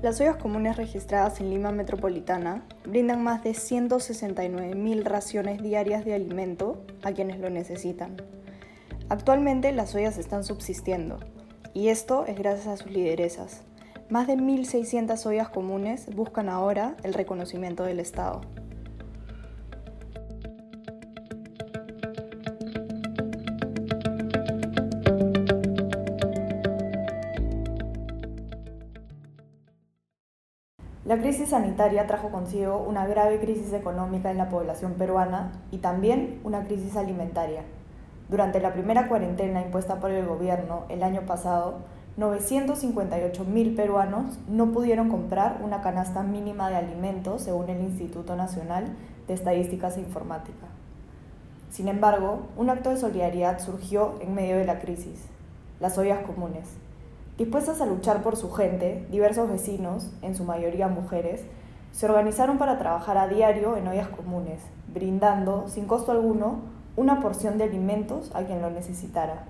Las ollas comunes registradas en Lima Metropolitana brindan más de 169.000 raciones diarias de alimento a quienes lo necesitan. Actualmente las ollas están subsistiendo, y esto es gracias a sus lideresas. Más de 1.600 ollas comunes buscan ahora el reconocimiento del Estado. La crisis sanitaria trajo consigo una grave crisis económica en la población peruana y también una crisis alimentaria. Durante la primera cuarentena impuesta por el gobierno el año pasado, 958.000 peruanos no pudieron comprar una canasta mínima de alimentos según el Instituto Nacional de Estadísticas e Informática. Sin embargo, un acto de solidaridad surgió en medio de la crisis, las ollas comunes. Dispuestas a luchar por su gente, diversos vecinos, en su mayoría mujeres, se organizaron para trabajar a diario en ollas comunes, brindando, sin costo alguno, una porción de alimentos a quien lo necesitara.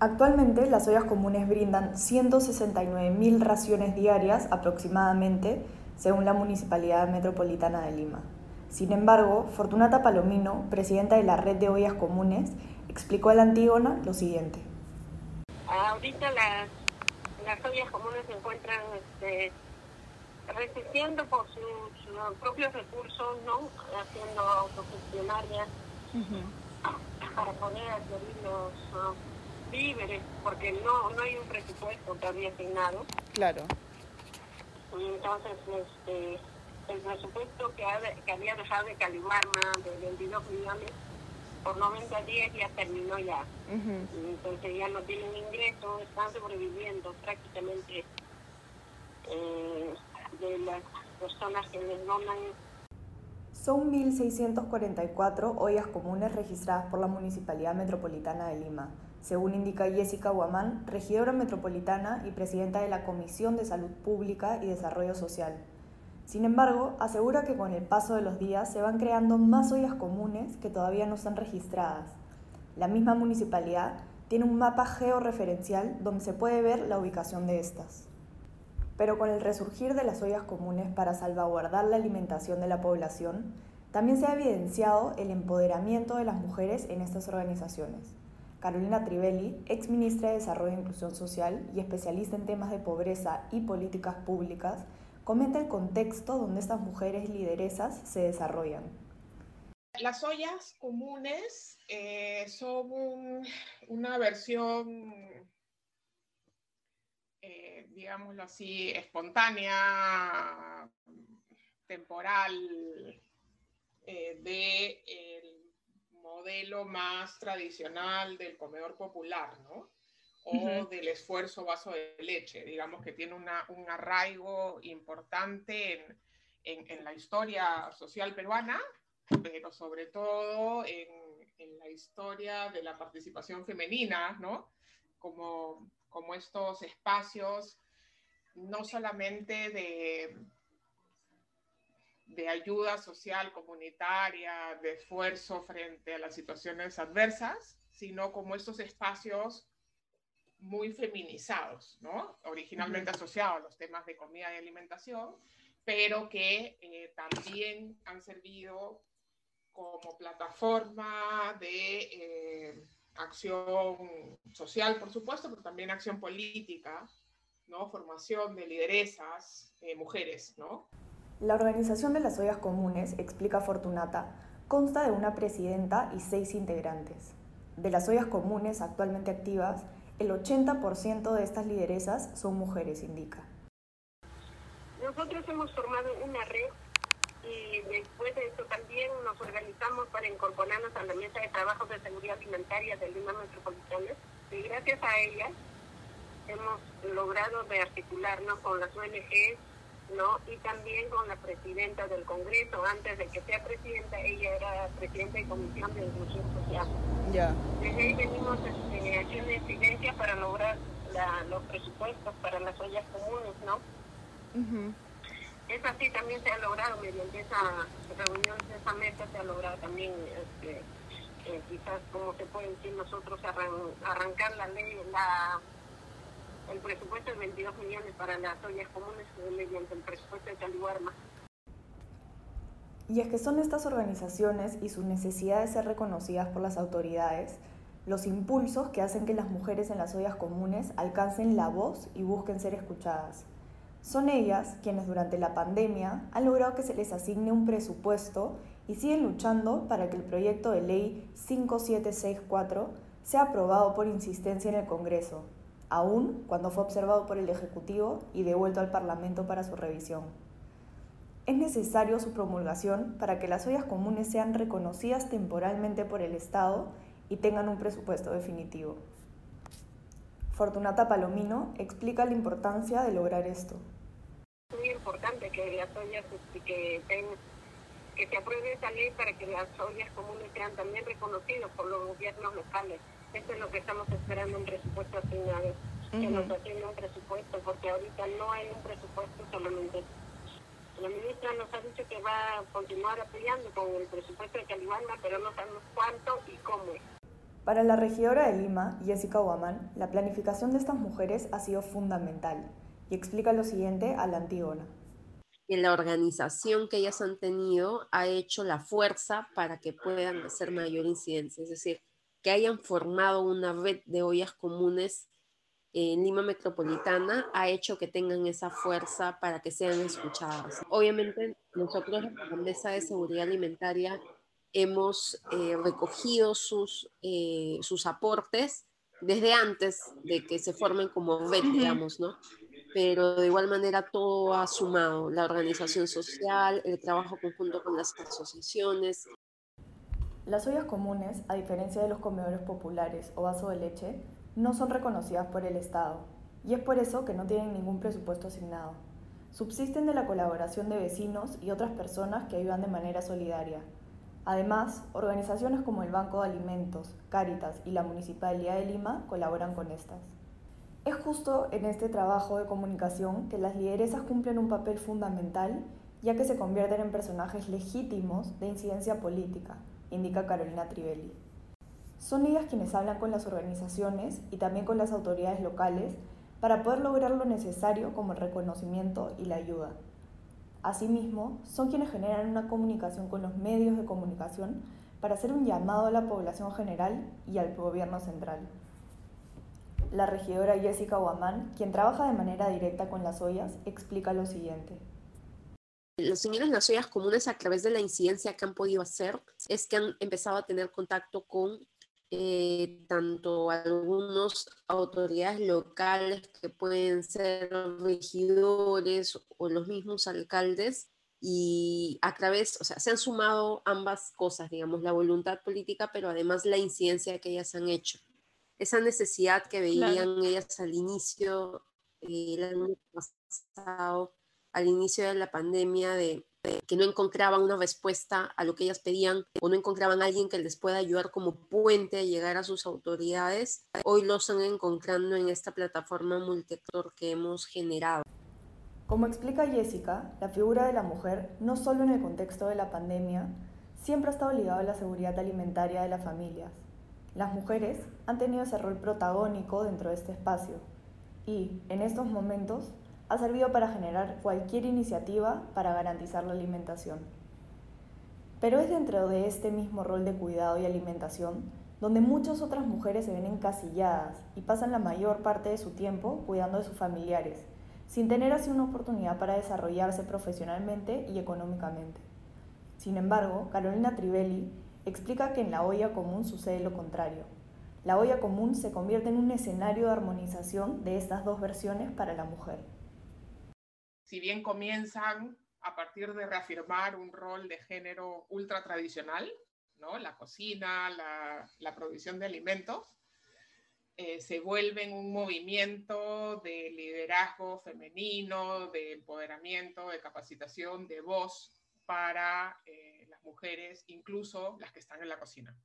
Actualmente las ollas comunes brindan 169.000 raciones diarias aproximadamente, según la Municipalidad Metropolitana de Lima. Sin embargo, Fortunata Palomino, presidenta de la red de ollas comunes, explicó a la Antígona lo siguiente ahorita las, las ollas comunes se encuentran este, resistiendo por sus, propios recursos, ¿no? Haciendo autogestionarias para poder adquirir los víveres, porque no, no hay un presupuesto todavía asignado. Claro. Entonces, este, el presupuesto que, que había dejado de Calimarma de 22 millones por 90 días ya terminó ya. Entonces ya no tienen ingreso, están sobreviviendo prácticamente eh, de las personas que les donan. Son 1.644 ollas comunes registradas por la Municipalidad Metropolitana de Lima, según indica Jessica Guamán, regidora metropolitana y presidenta de la Comisión de Salud Pública y Desarrollo Social. Sin embargo, asegura que con el paso de los días se van creando más ollas comunes que todavía no están registradas. La misma municipalidad tiene un mapa georreferencial donde se puede ver la ubicación de estas. Pero con el resurgir de las ollas comunes para salvaguardar la alimentación de la población, también se ha evidenciado el empoderamiento de las mujeres en estas organizaciones. Carolina Trivelli, ex ministra de Desarrollo e Inclusión Social y especialista en temas de pobreza y políticas públicas, comenta el contexto donde estas mujeres lideresas se desarrollan. Las ollas comunes eh, son una versión, eh, digámoslo así, espontánea, temporal, eh, del modelo más tradicional del comedor popular, ¿no? O del esfuerzo vaso de leche. Digamos que tiene una, un arraigo importante en, en, en, la historia social peruana, pero sobre todo en, en, la historia de la participación femenina, ¿no? Como, como estos espacios no solamente de, de ayuda social, comunitaria, de esfuerzo frente a las situaciones adversas, sino como estos espacios muy feminizados, ¿no? Originalmente asociados a los temas de comida y alimentación, pero que eh, también han servido como plataforma de eh, acción social, por supuesto, pero también acción política, ¿no? Formación de lideresas, eh, mujeres, ¿no? La organización de las ollas comunes, explica Fortunata, consta de una presidenta y seis integrantes. De las ollas comunes actualmente activas, el 80% de estas lideresas son mujeres, indica. Nosotros hemos formado una red y después de eso también nos organizamos para incorporarnos a la mesa de trabajo de seguridad alimentaria del Lima Metropolitana y gracias a ellas hemos logrado rearticularnos con las ONGs ¿no? Y también con la presidenta del Congreso, antes de que sea presidenta, ella era presidenta de Comisión de Inclusión Social. Ya. Desde ahí venimos este, haciendo incidencia para lograr los presupuestos para las ollas comunes, ¿no? Es así también se ha logrado mediante esa reunión, esa meta se ha logrado también, este, eh, quizás como se puede decir nosotros, arrancar la ley, la el presupuesto de 22 millones para las ollas comunes mediante el presupuesto de Caliwarma. Y es que son estas organizaciones y sus necesidades de ser reconocidas por las autoridades los impulsos que hacen que las mujeres en las ollas comunes alcancen la voz y busquen ser escuchadas. Son ellas quienes durante la pandemia han logrado que se les asigne un presupuesto y siguen luchando para que el proyecto de ley 5764 sea aprobado por insistencia en el Congreso, aun cuando fue observado por el Ejecutivo y devuelto al Parlamento para su revisión. Es necesario su promulgación para que las ollas comunes sean reconocidas temporalmente por el Estado y tengan un presupuesto definitivo. Fortunata Palomino explica la importancia de lograr esto. Es muy importante que las ollas, este, que, que se apruebe esa ley para que las ollas comunes sean también reconocidas por los gobiernos locales. Eso es lo que estamos esperando, un presupuesto asignado, que nos asigne un presupuesto, porque ahorita no hay un presupuesto solamente. La ministra nos ha dicho que va a continuar apoyando con el presupuesto de Calibana, pero no sabemos cuánto y cómo. Para la regidora de Lima, Jessica Guamán, la planificación de estas mujeres ha sido fundamental y explica lo siguiente a la Antígona. Que la organización que ellas han tenido ha hecho la fuerza para que puedan hacer mayor incidencia, es decir, que hayan formado una red de ollas comunes en Lima Metropolitana ha hecho que tengan esa fuerza para que sean escuchadas. Obviamente, nosotros, la Mesa de Seguridad Alimentaria, hemos eh, recogido sus, eh, sus aportes desde antes de que se formen como red, digamos, ¿no? Pero de igual manera todo ha sumado, la organización social, el trabajo conjunto con las asociaciones. Las ollas comunes, a diferencia de los comedores populares o vaso de leche, no son reconocidas por el Estado, y es por eso que no tienen ningún presupuesto asignado. Subsisten de la colaboración de vecinos y otras personas que ayudan de manera solidaria, Además, organizaciones como el Banco de Alimentos, Cáritas y la Municipalidad de Lima colaboran con estas. Es justo en este trabajo de comunicación que las lideresas cumplen un papel fundamental, ya que se convierten en personajes legítimos de incidencia política, indica Carolina Trivelli. Son ellas quienes hablan con las organizaciones y también con las autoridades locales para poder lograr lo necesario como el reconocimiento y la ayuda. Asimismo, son quienes generan una comunicación con los medios de comunicación para hacer un llamado a la población general y al gobierno central. La regidora Jessica Guamán, quien trabaja de manera directa con las ollas, explica lo siguiente. Los señores las ollas comunes, a través de la incidencia que han podido hacer, es que han empezado a tener contacto con eh, tanto algunas autoridades locales que pueden ser regidores o los mismos alcaldes y a través, o sea, se han sumado ambas cosas, digamos, la voluntad política, pero además la incidencia que ellas han hecho. Esa necesidad que veían ellas al inicio, eh, el año pasado, al inicio de la pandemia, de que no encontraban una respuesta a lo que ellas pedían o no encontraban a alguien que les pueda ayudar como puente a llegar a sus autoridades, hoy lo están encontrando en esta plataforma multiactor que hemos generado. Como explica Jessica, la figura de la mujer, no solo en el contexto de la pandemia, siempre ha estado ligada a la seguridad alimentaria de las familias. Las mujeres han tenido ese rol protagónico dentro de este espacio y, en estos momentos, ha servido para generar cualquier iniciativa para garantizar la alimentación. Pero es dentro de este mismo rol de cuidado y alimentación donde muchas otras mujeres se ven encasilladas y pasan la mayor parte de su tiempo cuidando de sus familiares, sin tener así una oportunidad para desarrollarse profesionalmente y económicamente. Sin embargo, Carolina Trivelli explica que en la olla común sucede lo contrario. La olla común se convierte en un escenario de armonización de estas dos versiones para la mujer si bien comienzan a partir de reafirmar un rol de género ultra tradicional, ¿no? la cocina, la, la provisión de alimentos, eh, se vuelven un movimiento de liderazgo femenino, de empoderamiento, de capacitación, de voz para eh, las mujeres, incluso las que están en la cocina.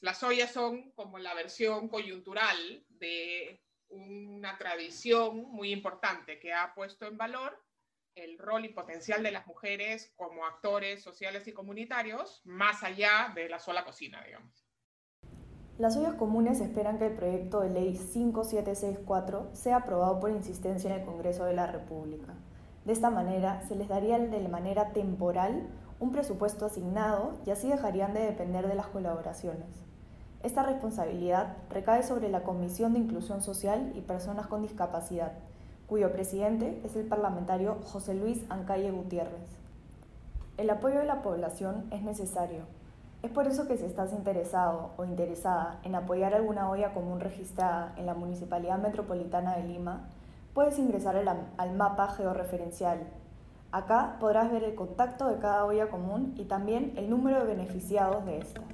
Las ollas son como la versión coyuntural de una tradición muy importante que ha puesto en valor el rol y potencial de las mujeres como actores sociales y comunitarios, más allá de la sola cocina, digamos. Las ollas comunes esperan que el proyecto de ley 5764 sea aprobado por insistencia en el Congreso de la República. De esta manera, se les daría de manera temporal un presupuesto asignado y así dejarían de depender de las colaboraciones. Esta responsabilidad recae sobre la Comisión de Inclusión Social y Personas con Discapacidad, cuyo presidente es el parlamentario José Luis Ancalle Gutiérrez. El apoyo de la población es necesario, es por eso que si estás interesado o interesada en apoyar alguna olla común registrada en la Municipalidad Metropolitana de Lima, puedes ingresar al, mapa georreferencial. Acá podrás ver el contacto de cada olla común y también el número de beneficiados de estas.